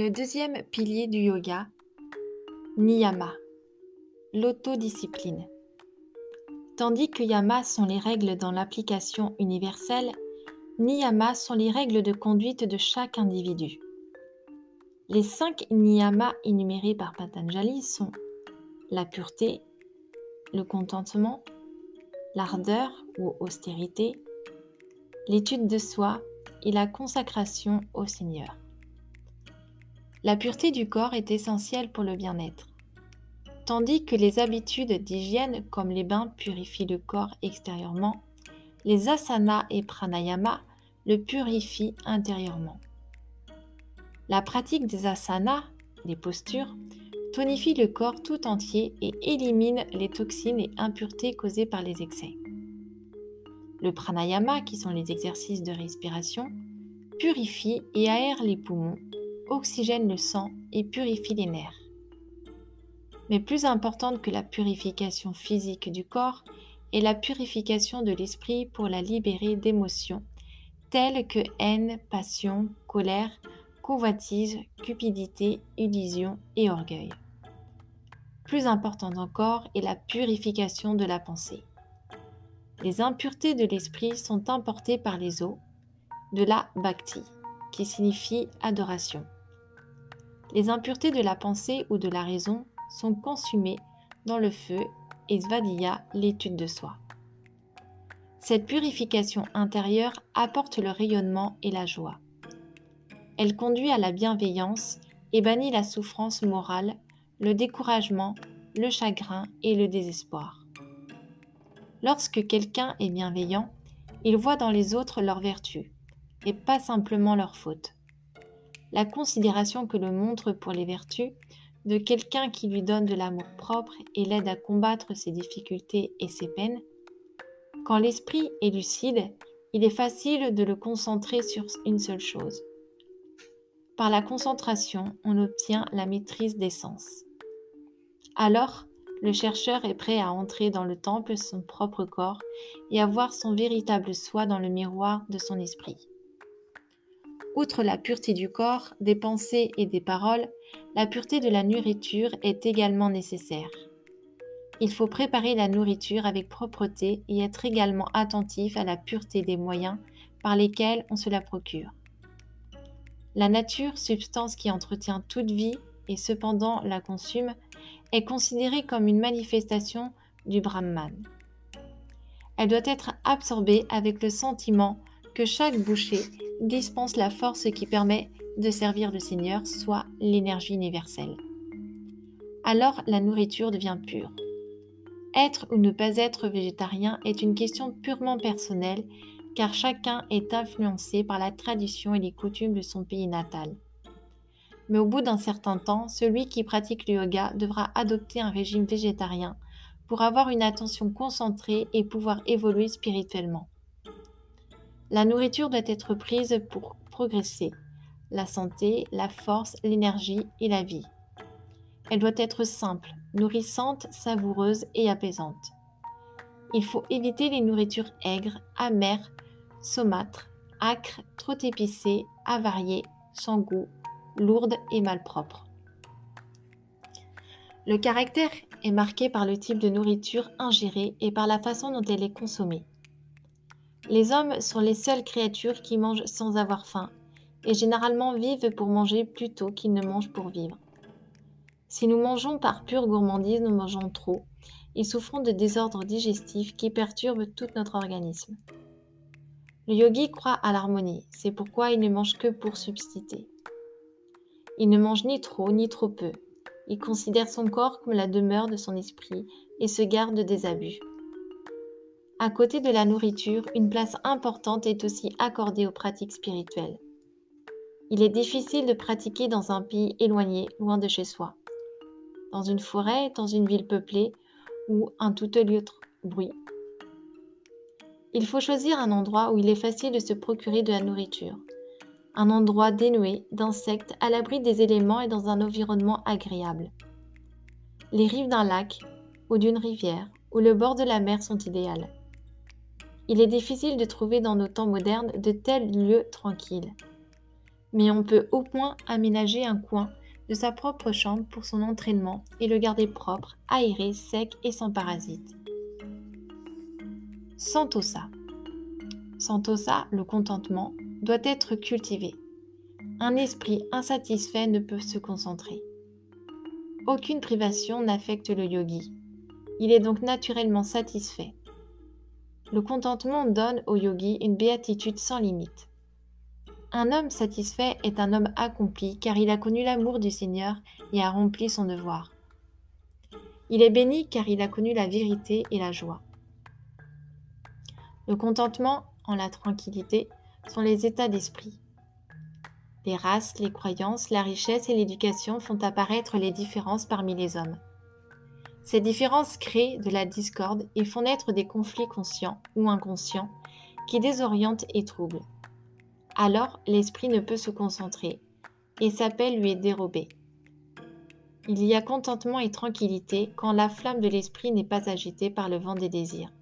Le deuxième pilier du yoga, Niyama, l'autodiscipline. Tandis que Yama sont les règles dans l'application universelle, Niyama sont les règles de conduite de chaque individu. Les cinq Niyamas énumérés par Patanjali sont la pureté, le contentement, l'ardeur ou austérité, l'étude de soi et la consacration au Seigneur. La pureté du corps est essentielle pour le bien-être. Tandis que les habitudes d'hygiène comme les bains purifient le corps extérieurement, les asanas et pranayama le purifient intérieurement. La pratique des asanas, les postures, tonifie le corps tout entier et élimine les toxines et impuretés causées par les excès. Le pranayama, qui sont les exercices de respiration, purifie et aère les poumons oxygène le sang et purifie les nerfs. Mais plus importante que la purification physique du corps est la purification de l'esprit pour la libérer d'émotions telles que haine, passion, colère, convoitise, cupidité, illusion et orgueil. Plus importante encore est la purification de la pensée. Les impuretés de l'esprit sont emportées par les eaux, de la bhakti, qui signifie adoration les impuretés de la pensée ou de la raison sont consumées dans le feu et svadiya l'étude de soi. Cette purification intérieure apporte le rayonnement et la joie. Elle conduit à la bienveillance et bannit la souffrance morale, le découragement, le chagrin et le désespoir. Lorsque quelqu'un est bienveillant, il voit dans les autres leurs vertus et pas simplement leurs fautes la considération que le montre pour les vertus de quelqu'un qui lui donne de l'amour propre et l'aide à combattre ses difficultés et ses peines. Quand l'esprit est lucide, il est facile de le concentrer sur une seule chose. Par la concentration, on obtient la maîtrise des sens. Alors, le chercheur est prêt à entrer dans le temple son propre corps et à voir son véritable soi dans le miroir de son esprit. Outre la pureté du corps, des pensées et des paroles, la pureté de la nourriture est également nécessaire. Il faut préparer la nourriture avec propreté et être également attentif à la pureté des moyens par lesquels on se la procure. La nature, substance qui entretient toute vie et cependant la consume, est considérée comme une manifestation du Brahman. Elle doit être absorbée avec le sentiment que chaque bouchée dispense la force qui permet de servir le Seigneur, soit l'énergie universelle. Alors la nourriture devient pure. Être ou ne pas être végétarien est une question purement personnelle car chacun est influencé par la tradition et les coutumes de son pays natal. Mais au bout d'un certain temps, celui qui pratique le yoga devra adopter un régime végétarien pour avoir une attention concentrée et pouvoir évoluer spirituellement. La nourriture doit être prise pour progresser, la santé, la force, l'énergie et la vie. Elle doit être simple, nourrissante, savoureuse et apaisante. Il faut éviter les nourritures aigres, amères, saumâtres, âcres, trop épicées, avariées, sans goût, lourdes et malpropres. Le caractère est marqué par le type de nourriture ingérée et par la façon dont elle est consommée. Les hommes sont les seules créatures qui mangent sans avoir faim, et généralement vivent pour manger plutôt qu'ils ne mangent pour vivre. Si nous mangeons par pure gourmandise, nous mangeons trop, et souffrons de désordres digestifs qui perturbent tout notre organisme. Le yogi croit à l'harmonie, c'est pourquoi il ne mange que pour subsister. Il ne mange ni trop ni trop peu. Il considère son corps comme la demeure de son esprit et se garde des abus. À côté de la nourriture, une place importante est aussi accordée aux pratiques spirituelles. Il est difficile de pratiquer dans un pays éloigné, loin de chez soi. Dans une forêt, dans une ville peuplée ou un tout autre bruit. Il faut choisir un endroit où il est facile de se procurer de la nourriture. Un endroit dénué d'insectes, à l'abri des éléments et dans un environnement agréable. Les rives d'un lac ou d'une rivière ou le bord de la mer sont idéales. Il est difficile de trouver dans nos temps modernes de tels lieux tranquilles. mais on peut au moins aménager un coin de sa propre chambre pour son entraînement et le garder propre, aéré, sec et sans parasites. Santosa. Santosa, le contentement, doit être cultivé. Un esprit insatisfait ne peut se concentrer. Aucune privation n'affecte le yogi. Il est donc naturellement satisfait. Le contentement donne au yogi une béatitude sans limite. Un homme satisfait est un homme accompli car il a connu l'amour du Seigneur et a rempli son devoir. Il est béni car il a connu la vérité et la joie. Le contentement en la tranquillité sont les états d'esprit. Les races, les croyances, la richesse et l'éducation font apparaître les différences parmi les hommes. Ces différences créent de la discorde et font naître des conflits conscients ou inconscients qui désorientent et troublent alors l'esprit ne peut se concentrer, et sa paix lui est dérobée. Il y a contentement et tranquillité quand la flamme de l'esprit n'est pas agitée par le vent des désirs.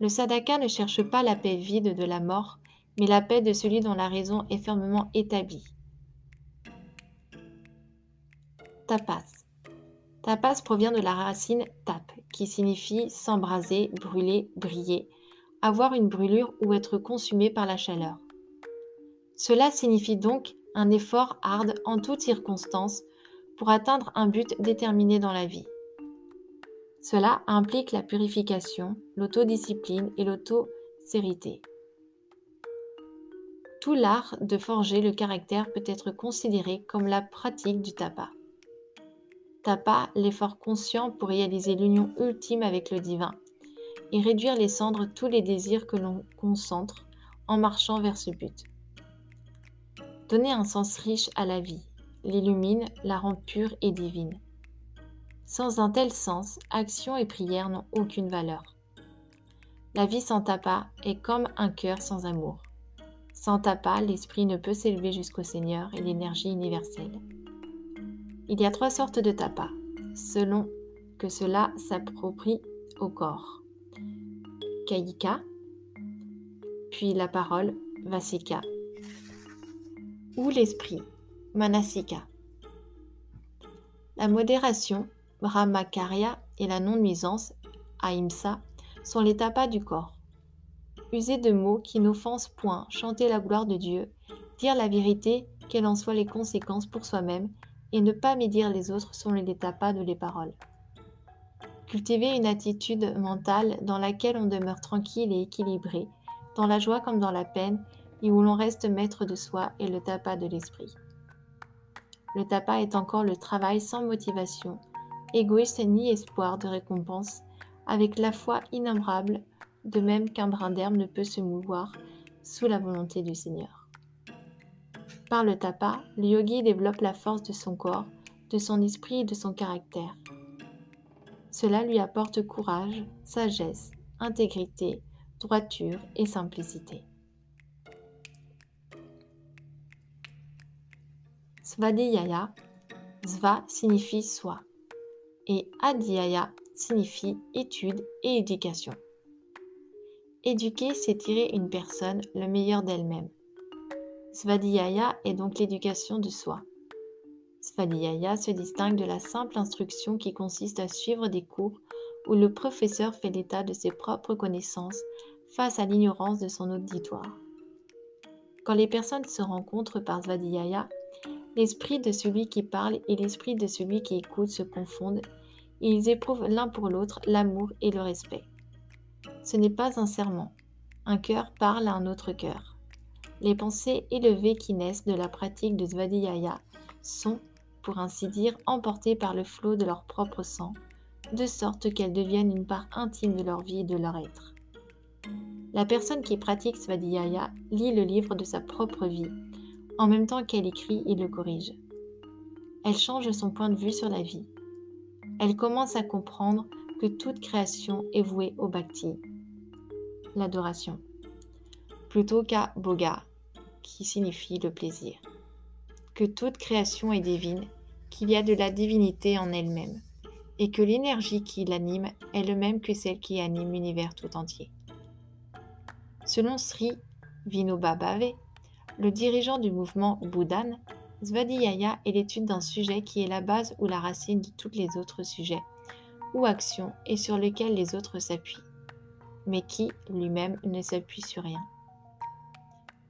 Le sadaka ne cherche pas la paix vide de la mort, mais la paix de celui dont la raison est fermement établie. Tapas. Tapas provient de la racine tap, qui signifie s'embraser, brûler, briller, avoir une brûlure ou être consumé par la chaleur. Cela signifie donc un effort hard en toutes circonstances pour atteindre un but déterminé dans la vie. Cela implique la purification, l'autodiscipline et l'autocérité. Tout l'art de forger le caractère peut être considéré comme la pratique du tapa. Tapa, l'effort conscient pour réaliser l'union ultime avec le divin, et réduire les cendres tous les désirs que l'on concentre en marchant vers ce but. Donner un sens riche à la vie, l'illumine, la rend pure et divine. Sans un tel sens, action et prière n'ont aucune valeur. La vie sans tapas est comme un cœur sans amour. Sans tapas, l'esprit ne peut s'élever jusqu'au Seigneur et l'énergie universelle. Il y a trois sortes de tapas, selon que cela s'approprie au corps. Kaika, puis la parole Vasika, ou l'esprit Manasika. La modération Brahmakarya et la non-nuisance Ahimsa sont les tapas du corps. User de mots qui n'offensent point, chanter la gloire de Dieu, dire la vérité, quelles en soient les conséquences pour soi-même, et ne pas médire les autres sont les tapas de les paroles. Cultiver une attitude mentale dans laquelle on demeure tranquille et équilibré, dans la joie comme dans la peine, et où l'on reste maître de soi est le tapas de l'esprit. Le tapas est encore le travail sans motivation, égoïste ni espoir de récompense, avec la foi innombrable, de même qu'un brin d'herbe ne peut se mouvoir sous la volonté du Seigneur. Par le tapas, le yogi développe la force de son corps, de son esprit et de son caractère. Cela lui apporte courage, sagesse, intégrité, droiture et simplicité. Svadhyaya, Sva signifie soi et Adhyaya signifie étude et éducation. Éduquer, c'est tirer une personne le meilleur d'elle-même. Svadhyaya est donc l'éducation de soi. Svadhyaya se distingue de la simple instruction qui consiste à suivre des cours où le professeur fait l'état de ses propres connaissances face à l'ignorance de son auditoire. Quand les personnes se rencontrent par Svadhyaya, l'esprit de celui qui parle et l'esprit de celui qui écoute se confondent et ils éprouvent l'un pour l'autre l'amour et le respect. Ce n'est pas un serment. Un cœur parle à un autre cœur. Les pensées élevées qui naissent de la pratique de Svadhyaya sont, pour ainsi dire, emportées par le flot de leur propre sang, de sorte qu'elles deviennent une part intime de leur vie et de leur être. La personne qui pratique Svadhyaya lit le livre de sa propre vie, en même temps qu'elle écrit et le corrige. Elle change son point de vue sur la vie. Elle commence à comprendre que toute création est vouée au bhakti, l'adoration, plutôt qu'à boga, qui signifie le plaisir que toute création est divine, qu'il y a de la divinité en elle-même, et que l'énergie qui l'anime est le même que celle qui anime l'univers tout entier. Selon Sri Vinoba Bhave, Le dirigeant du mouvement Bouddhan, Svadhyaya est l'étude d'un sujet qui est la base ou la racine de tous les autres sujets ou actions et sur lesquels les autres s'appuient, mais qui, lui-même, ne s'appuie sur rien.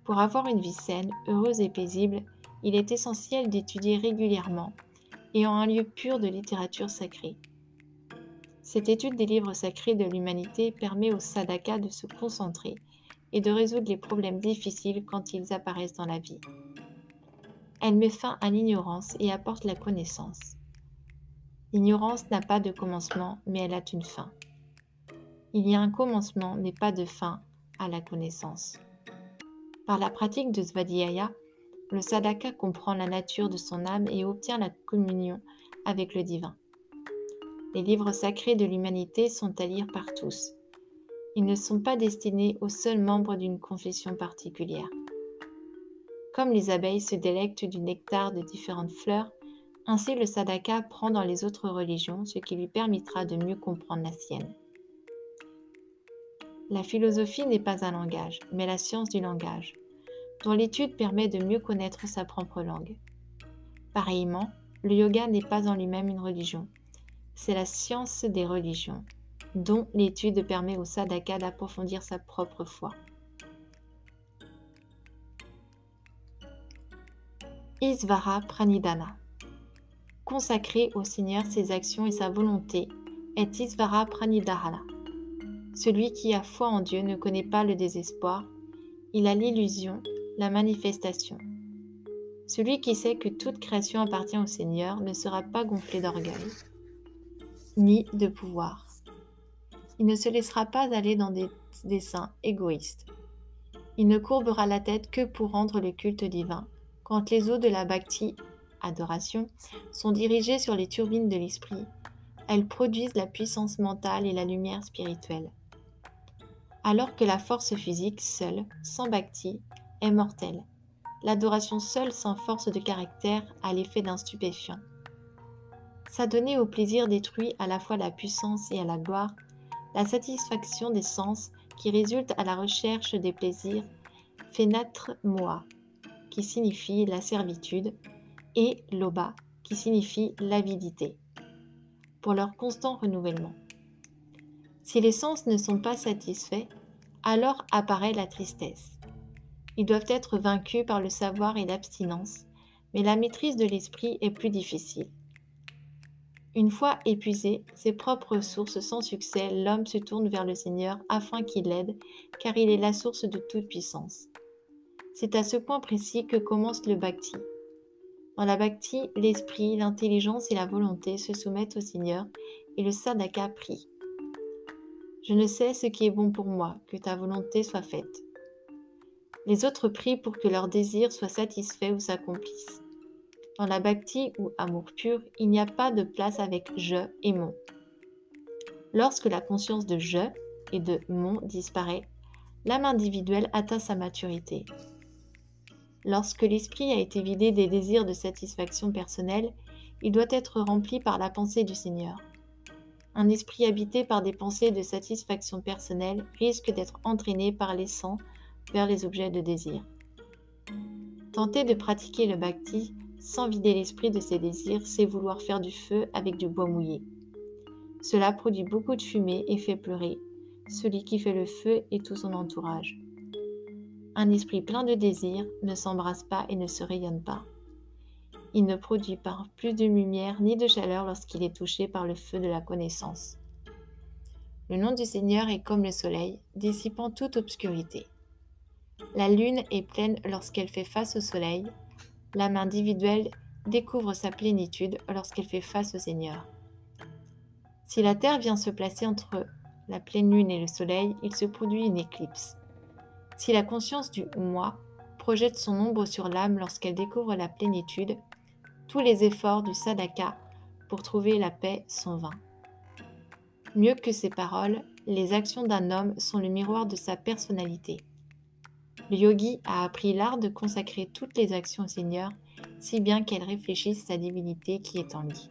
Pour avoir une vie saine, heureuse et paisible, il est essentiel d'étudier régulièrement et en un lieu pur de littérature sacrée. Cette étude des livres sacrés de l'humanité permet au sadhaka de se concentrer et de résoudre les problèmes difficiles quand ils apparaissent dans la vie. Elle met fin à l'ignorance et apporte la connaissance. L'ignorance n'a pas de commencement, mais elle a une fin. Il y a un commencement, mais pas de fin à la connaissance. Par la pratique de Svadhyaya, le sadhaka comprend la nature de son âme et obtient la communion avec le divin. Les livres sacrés de l'humanité sont à lire par tous. Ils ne sont pas destinés aux seuls membres d'une confession particulière. Comme les abeilles se délectent du nectar de différentes fleurs, ainsi le sadhaka prend dans les autres religions ce qui lui permettra de mieux comprendre la sienne. La philosophie n'est pas un langage, mais la science du langage, dont l'étude permet de mieux connaître sa propre langue. Pareillement, le yoga n'est pas en lui-même une religion, c'est la science des religions, dont l'étude permet au sadhaka d'approfondir sa propre foi. Isvara Pranidhana. Consacrer au Seigneur ses actions et sa volonté est Isvara Pranidhana. Celui qui a foi en Dieu ne connaît pas le désespoir, il a l'illusion, la manifestation. Celui qui sait que toute création appartient au Seigneur ne sera pas gonflé d'orgueil, ni de pouvoir. Il ne se laissera pas aller dans des desseins égoïstes. Il ne courbera la tête que pour rendre le culte divin quand les eaux de la bhakti, adoration, sont dirigées sur les turbines de l'esprit, elles produisent la puissance mentale et la lumière spirituelle. Alors que la force physique seule, sans bhakti, est mortelle. L'adoration seule sans force de caractère a l'effet d'un stupéfiant. S'adonner au plaisir détruit à la fois la puissance et à la gloire, la satisfaction des sens qui résulte à la recherche des plaisirs fait naître moi, qui signifie la servitude, et loba, qui signifie l'avidité, pour leur constant renouvellement. Si les sens ne sont pas satisfaits, alors apparaît la tristesse. Ils doivent être vaincus par le savoir et l'abstinence, mais la maîtrise de l'esprit est plus difficile. Une fois épuisé ses propres sources sans succès, l'homme se tourne vers le Seigneur afin qu'il l'aide, car il est la source de toute puissance. C'est à ce point précis que commence le bhakti. Dans la bhakti, l'esprit, l'intelligence et la volonté se soumettent au Seigneur et le sadhaka prie. Je ne sais ce qui est bon pour moi, que ta volonté soit faite. Les autres prient pour que leurs désirs soient satisfaits ou s'accomplissent. Dans la bhakti ou amour pur, il n'y a pas de place avec je et mon. Lorsque la conscience de je et de mon disparaît, l'âme individuelle atteint sa maturité. Lorsque l'esprit a été vidé des désirs de satisfaction personnelle, il doit être rempli par la pensée du Seigneur. Un esprit habité par des pensées de satisfaction personnelle risque d'être entraîné par les sens vers les objets de désir. Tenter de pratiquer le bhakti sans vider l'esprit de ses désirs, c'est vouloir faire du feu avec du bois mouillé. Cela produit beaucoup de fumée et fait pleurer celui qui fait le feu et tout son entourage. Un esprit plein de désir ne s'embrasse pas et ne se rayonne pas. Il ne produit pas plus de lumière ni de chaleur lorsqu'il est touché par le feu de la connaissance. Le nom du Seigneur est comme le soleil, dissipant toute obscurité. La lune est pleine lorsqu'elle fait face au soleil. L'âme individuelle découvre sa plénitude lorsqu'elle fait face au Seigneur. Si la Terre vient se placer entre la pleine lune et le soleil, il se produit une éclipse. Si la conscience du moi projette son ombre sur l'âme lorsqu'elle découvre la plénitude, tous les efforts du sadhaka pour trouver la paix sont vains. Mieux que ses paroles, les actions d'un homme sont le miroir de sa personnalité. Le yogi a appris l'art de consacrer toutes les actions au Seigneur, si bien qu'elles réfléchissent sa divinité qui est en lui.